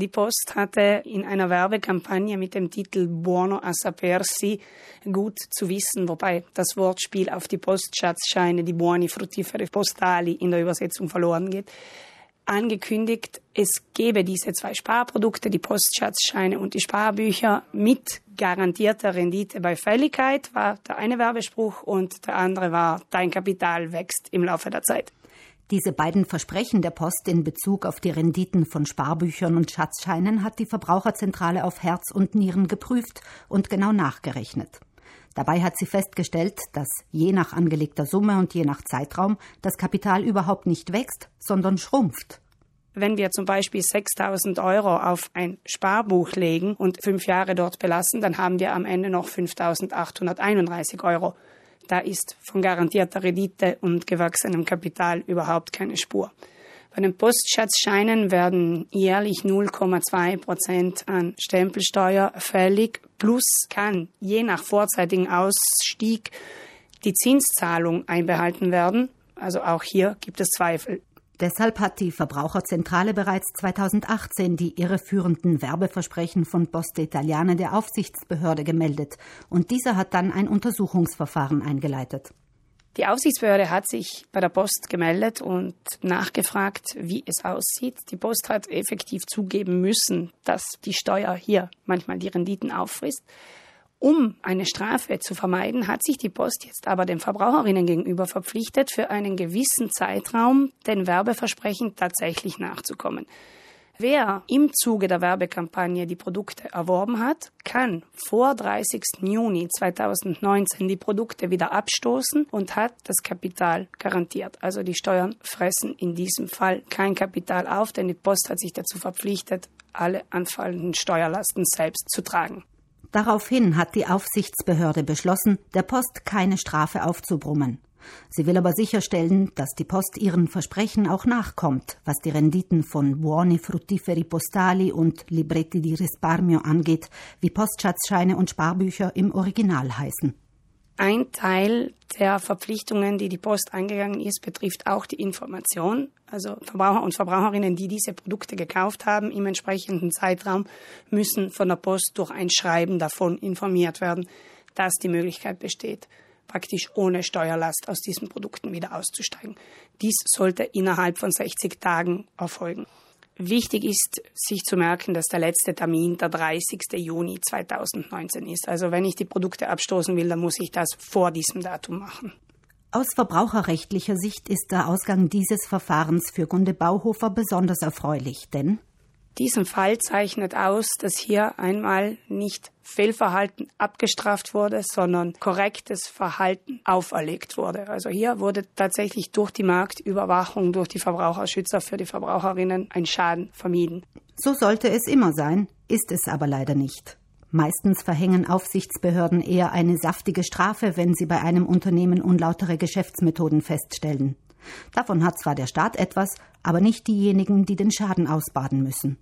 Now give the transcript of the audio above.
Die Post hatte in einer Werbekampagne mit dem Titel Buono a sapersi gut zu wissen, wobei das Wortspiel auf die Postschatzscheine, die Buoni fruttiferi postali in der Übersetzung verloren geht, angekündigt, es gebe diese zwei Sparprodukte, die Postschatzscheine und die Sparbücher mit garantierter Rendite bei Fälligkeit, war der eine Werbespruch und der andere war, dein Kapital wächst im Laufe der Zeit. Diese beiden Versprechen der Post in Bezug auf die Renditen von Sparbüchern und Schatzscheinen hat die Verbraucherzentrale auf Herz und Nieren geprüft und genau nachgerechnet. Dabei hat sie festgestellt, dass je nach angelegter Summe und je nach Zeitraum das Kapital überhaupt nicht wächst, sondern schrumpft. Wenn wir zum Beispiel 6000 Euro auf ein Sparbuch legen und fünf Jahre dort belassen, dann haben wir am Ende noch 5831 Euro. Da ist von garantierter Rendite und gewachsenem Kapital überhaupt keine Spur. Bei den Postschatzscheinen werden jährlich 0,2 Prozent an Stempelsteuer fällig, plus kann je nach vorzeitigen Ausstieg die Zinszahlung einbehalten werden. Also auch hier gibt es Zweifel. Deshalb hat die Verbraucherzentrale bereits 2018 die irreführenden Werbeversprechen von Poste Italiane der Aufsichtsbehörde gemeldet und dieser hat dann ein Untersuchungsverfahren eingeleitet. Die Aufsichtsbehörde hat sich bei der Post gemeldet und nachgefragt, wie es aussieht. Die Post hat effektiv zugeben müssen, dass die Steuer hier manchmal die Renditen auffrisst. Um eine Strafe zu vermeiden, hat sich die Post jetzt aber den Verbraucherinnen gegenüber verpflichtet, für einen gewissen Zeitraum den Werbeversprechen tatsächlich nachzukommen. Wer im Zuge der Werbekampagne die Produkte erworben hat, kann vor 30. Juni 2019 die Produkte wieder abstoßen und hat das Kapital garantiert. Also die Steuern fressen in diesem Fall kein Kapital auf, denn die Post hat sich dazu verpflichtet, alle anfallenden Steuerlasten selbst zu tragen. Daraufhin hat die Aufsichtsbehörde beschlossen, der Post keine Strafe aufzubrummen. Sie will aber sicherstellen, dass die Post ihren Versprechen auch nachkommt, was die Renditen von Buoni Fruttiferi Postali und Libretti di Risparmio angeht, wie Postschatzscheine und Sparbücher im Original heißen. Ein Teil der Verpflichtungen, die die Post eingegangen ist, betrifft auch die Information. Also Verbraucher und Verbraucherinnen, die diese Produkte gekauft haben, im entsprechenden Zeitraum müssen von der Post durch ein Schreiben davon informiert werden, dass die Möglichkeit besteht, praktisch ohne Steuerlast aus diesen Produkten wieder auszusteigen. Dies sollte innerhalb von 60 Tagen erfolgen. Wichtig ist, sich zu merken, dass der letzte Termin der 30. Juni 2019 ist. Also wenn ich die Produkte abstoßen will, dann muss ich das vor diesem Datum machen. Aus verbraucherrechtlicher Sicht ist der Ausgang dieses Verfahrens für Gunde Bauhofer besonders erfreulich, denn diesen Fall zeichnet aus, dass hier einmal nicht Fehlverhalten abgestraft wurde, sondern korrektes Verhalten auferlegt wurde. Also hier wurde tatsächlich durch die Marktüberwachung, durch die Verbraucherschützer für die Verbraucherinnen ein Schaden vermieden. So sollte es immer sein, ist es aber leider nicht. Meistens verhängen Aufsichtsbehörden eher eine saftige Strafe, wenn sie bei einem Unternehmen unlautere Geschäftsmethoden feststellen. Davon hat zwar der Staat etwas, aber nicht diejenigen, die den Schaden ausbaden müssen.